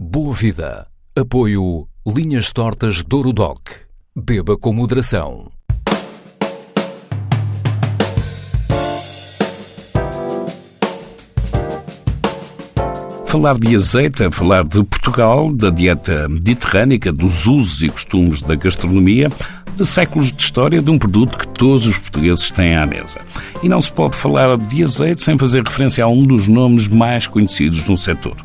Boa Vida. Apoio Linhas Tortas Doc. Beba com moderação. Falar de azeite é falar de Portugal, da dieta mediterrânica, dos usos e costumes da gastronomia, de séculos de história de um produto que todos os portugueses têm à mesa. E não se pode falar de azeite sem fazer referência a um dos nomes mais conhecidos no setor.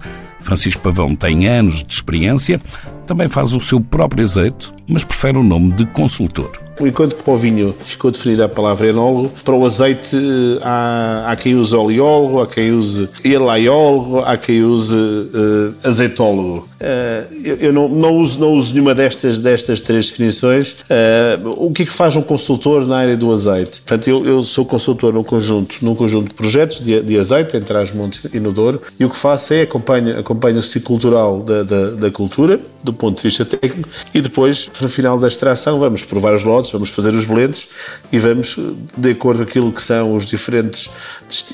Francisco Pavão tem anos de experiência, também faz o seu próprio azeite, mas prefere o nome de consultor. Enquanto que para o vinho ficou definida a palavra enólogo, para o azeite há, há quem use oleólogo, há quem use elaiólogo, há quem use uh, azeitólogo. Uh, eu, eu não, não, uso, não uso nenhuma destas, destas três definições. Uh, o que é que faz um consultor na área do azeite? Portanto, eu, eu sou consultor num conjunto, num conjunto de projetos de, de azeite, entre as montes e no Douro, e o que faço é acompanho, acompanho o ciclo cultural da, da, da cultura, do ponto de vista técnico, e depois, no final da extração, vamos provar os lotes vamos fazer os blends e vamos, de acordo com aquilo que são os diferentes,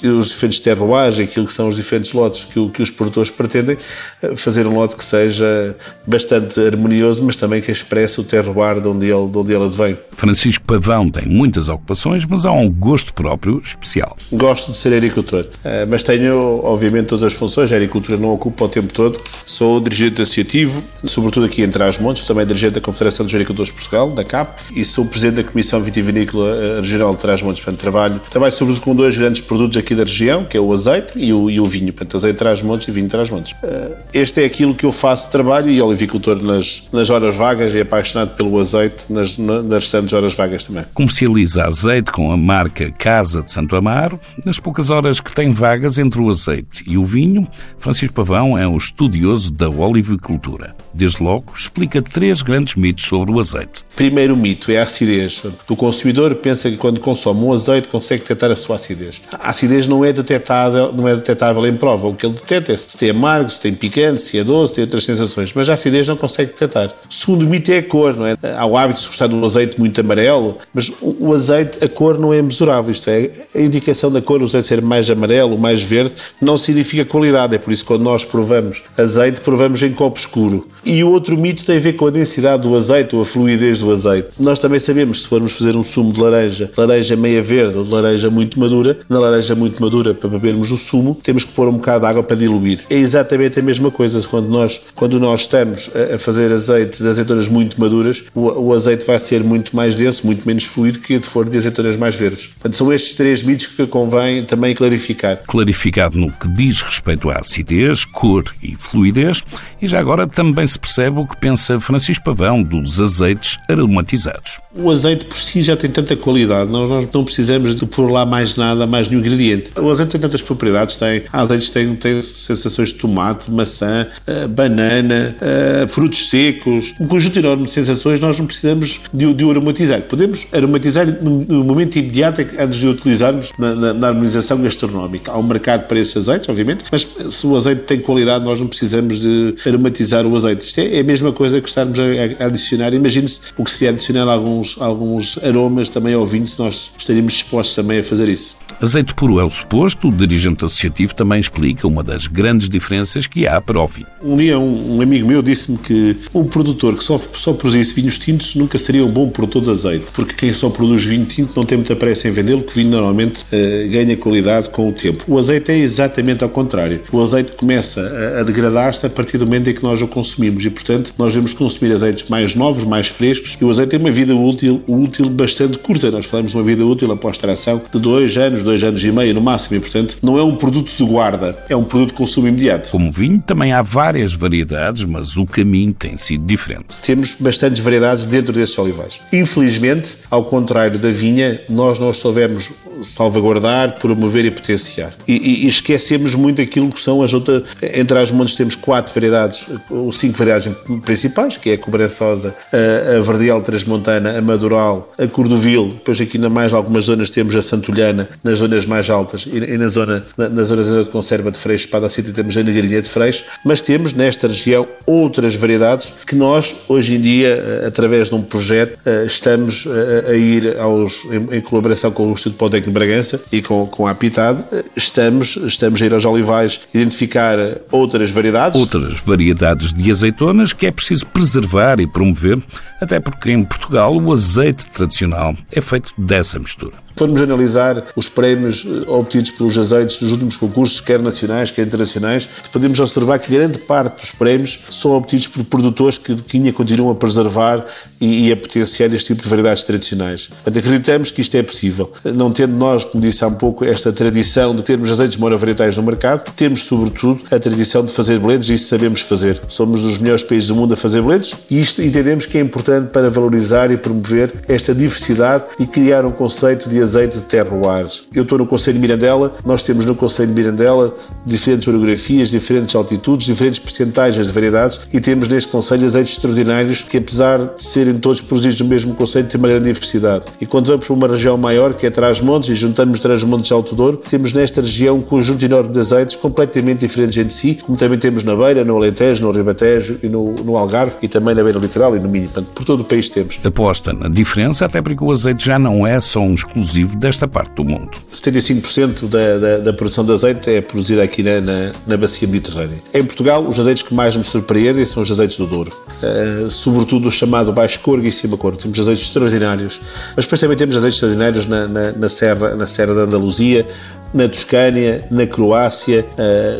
os diferentes terroirs, aquilo que são os diferentes lotes que, que os produtores pretendem, eh, fazer um lote que seja bastante harmonioso, mas também que expresse o terroir de onde ele, de onde ele advém. Francisco Pavão tem muitas ocupações, mas há um gosto próprio especial. Gosto de ser agricultor, eh, mas tenho, obviamente, todas as funções. A agricultura não ocupa o tempo todo. Sou dirigente associativo, sobretudo aqui em Trás-Montes, também dirigente da Confederação dos Agricultores de Portugal, da CAP, e sou presidente da Comissão Vitivinícola eh, Regional de Trás-Montes. Portanto, trabalho, trabalho sobretudo com dois grandes produtos aqui da região, que é o azeite e o, e o vinho. Portanto, azeite Trás-Montes e vinho Trás-Montes. Eh, este é aquilo que eu faço de trabalho e olivicultor nas, nas horas vagas e apaixonado pelo azeite nas, nas restantes horas vagas também. Comercializa azeite com a marca Casa de Santo Amaro. Nas poucas horas que tem vagas entre o azeite e o vinho, Francisco Pavão é um estudioso da olivicultura. Desde logo, explica três grandes mitos sobre o azeite. Primeiro mito é a acidez. O consumidor pensa que quando consome um azeite consegue detectar a sua acidez. A acidez não é detectável, não é detectável em prova. O que ele detecta é se tem amargo, se tem picante, se é doce, se tem outras sensações. Mas a acidez não consegue detectar. O segundo mito é a cor, não é? Há o hábito de gostar de um azeite muito amarelo, mas o azeite, a cor não é mesurável. Isto é, a indicação da cor, o azeite ser mais amarelo, mais verde, não significa qualidade. É por isso que quando nós provamos azeite, provamos em copo escuro. E o outro mito tem a ver com a densidade do azeite ou a fluidez do azeite. Nós também sabemos, se formos fazer um sumo de laranja, laranja meia verde ou de laranja muito madura, na laranja muito madura, para bebermos o sumo, temos que pôr um bocado de água para diluir. É exatamente a mesma coisa quando nós, quando nós estamos a fazer azeite de azeitonas muito maduras, o, o azeite vai ser muito mais denso, muito menos fluido que se for de azeitonas mais verdes. Portanto, são estes três mitos que convém também clarificar. Clarificado no que diz respeito à acidez, cor e fluidez, e já agora também se percebe o que pensa Francisco Pavão dos azeites aromatizados. O azeite por si já tem tanta qualidade, nós, nós não precisamos de pôr lá mais nada, mais nenhum ingrediente. O azeite tem tantas propriedades, tem, azeites têm, têm sensações de tomate, maçã, uh, banana, uh, frutos secos, um conjunto enorme de sensações, nós não precisamos de, de o aromatizar. Podemos aromatizar no, no momento imediato antes de o utilizarmos na, na, na, harmonização gastronómica. Há um mercado para esses azeites, obviamente, mas se o azeite tem qualidade, nós não precisamos de aromatizar o azeite. Isto é, é a mesma coisa que estarmos a, a adicionar. Imagine-se o que seria adicionar alguns, alguns aromas também ao vinho, se nós estaríamos dispostos também a fazer isso. Azeite puro é o suposto, o dirigente associativo também explica uma das grandes diferenças que há para o vinho. Um dia um, um amigo meu disse-me que um produtor que só, só produzisse vinhos tintos nunca seria um bom produtor de azeite, porque quem só produz vinho tinto não tem muita pressa em vendê-lo, que o vinho normalmente uh, ganha qualidade com o tempo. O azeite é exatamente ao contrário. O azeite começa a, a degradar-se a partir do momento em que nós o consumimos e, portanto, nós devemos consumir azeites mais novos, mais frescos e o azeite tem uma vida útil, útil bastante curta. Nós falamos de uma vida útil após extração de dois anos, dois anos e meio no máximo, e portanto não é um produto de guarda, é um produto de consumo imediato. Como vinho, também há várias variedades, mas o caminho tem sido diferente. Temos bastantes variedades dentro desses olivais. Infelizmente, ao contrário da vinha, nós não soubemos salvaguardar, promover e potenciar. E, e, e esquecemos muito aquilo que são as outras. Entre as montes temos quatro variedades, ou cinco variedades principais, que é a cobrançosa, a, a verdial transmontana, a madural, a cordovil, depois aqui na mais algumas zonas temos a santolhana, nas zonas mais altas, e, e na zona, na, na zona de conserva de freixo, espada cita, temos a negrinha de freixo, mas temos nesta região outras variedades que nós, hoje em dia, eh, através de um projeto, eh, estamos a, eh, a ir aos, em, em colaboração com o Instituto Politécnico de Bragança e com, com a Apitade, estamos, estamos a ir aos olivais identificar outras variedades. Outras variedades de azeitonas que é preciso preservar e promover, até porque em Portugal o azeite tradicional é feito dessa mistura formos analisar os prémios eh, obtidos pelos azeites dos últimos concursos, quer nacionais, quer internacionais, podemos observar que grande parte dos prémios são obtidos por produtores que, ainda continuam a preservar e, e, a potenciar este tipo de variedades tradicionais. Portanto, acreditamos que isto é possível. Não tendo nós, como disse há um pouco, esta tradição de termos azeites monovarietais no mercado, temos, sobretudo, a tradição de fazer blends e isso sabemos fazer. Somos dos melhores países do mundo a fazer blends e isto entendemos que é importante para valorizar e promover esta diversidade e criar um conceito de azeite de terroirs. Eu estou no Conselho de Mirandela, nós temos no Conselho de Mirandela diferentes orografias, diferentes altitudes, diferentes percentagens de variedades e temos neste Conselho azeites extraordinários que, apesar de serem todos produzidos no mesmo Conselho, têm uma grande diversidade. E quando vamos para uma região maior, que é Trás-Montes, e juntamos Trás-Montes Alto Douro, temos nesta região um conjunto enorme de azeites completamente diferentes entre si, como também temos na Beira, no Alentejo, no Ribatejo e no, no Algarve e também na Beira Litoral e no Minho. Portanto, por todo o país temos. Aposta na diferença, até porque o azeite já não é só um exclusivo desta parte do mundo. 75% da, da, da, produção de azeite é produzida aqui na, na, na, bacia mediterrânea. Em Portugal, os azeites que mais me surpreendem são os azeites do Douro. Uh, sobretudo o chamado baixo corgo e cima corgo. Temos azeites extraordinários. Mas depois também temos azeites extraordinários na, na, na, serra, na Serra da Andaluzia, na Toscânia, na Croácia,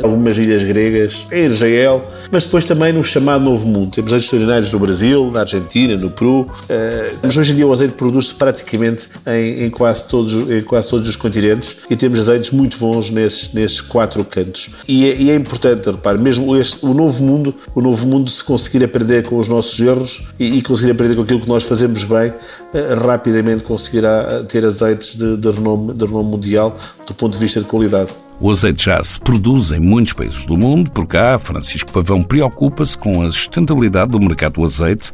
algumas ilhas gregas, em Israel, mas depois também no chamado Novo Mundo. Temos azeites extraordinários no Brasil, na Argentina, no Peru, uh, mas hoje em dia o azeite produz-se praticamente em, em, quase todos, em quase todos os continentes e temos azeites muito bons nesses, nesses quatro cantos. E é, e é importante, repare, mesmo este, o Novo Mundo, o Novo Mundo se conseguir aprender com os nossos erros e, e conseguir aprender com aquilo que nós fazemos bem, uh, rapidamente conseguirá ter azeites de, de, renome, de renome mundial do ponto de de vista de qualidade. O azeite já se produz em muitos países do mundo, por cá, Francisco Pavão preocupa-se com a sustentabilidade do mercado do azeite,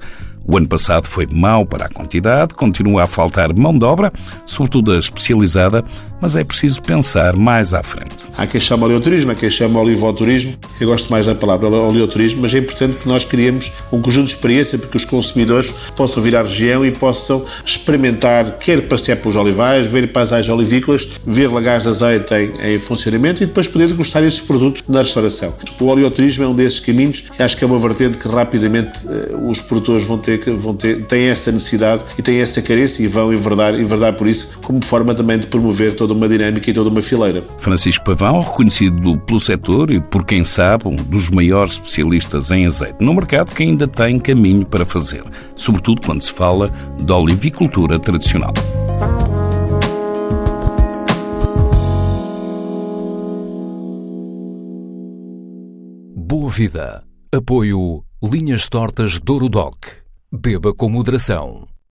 o ano passado foi mau para a quantidade, continua a faltar mão de obra, sobretudo a especializada, mas é preciso pensar mais à frente. Há quem chama oleoturismo, há quem chama olivoturismo. Eu gosto mais da palavra oleoturismo, mas é importante que nós criemos um conjunto de experiência para que os consumidores possam vir à região e possam experimentar, quer passear pelos olivais, ver paisagens olivícolas, ver lagares de azeite em, em funcionamento e depois poder gostar desses produtos na restauração. O oleoturismo é um desses caminhos e acho que é uma vertente que rapidamente uh, os produtores vão ter vão ter, têm essa necessidade e têm essa carência e vão enverdar, enverdar por isso, como forma também de promover toda uma dinâmica e toda uma fileira. Francisco Pavão, reconhecido pelo setor e por quem sabe, um dos maiores especialistas em azeite no mercado, que ainda tem caminho para fazer, sobretudo quando se fala da olivicultura tradicional. Boa Vida. Apoio Linhas Tortas Douro Doc. Beba com moderação.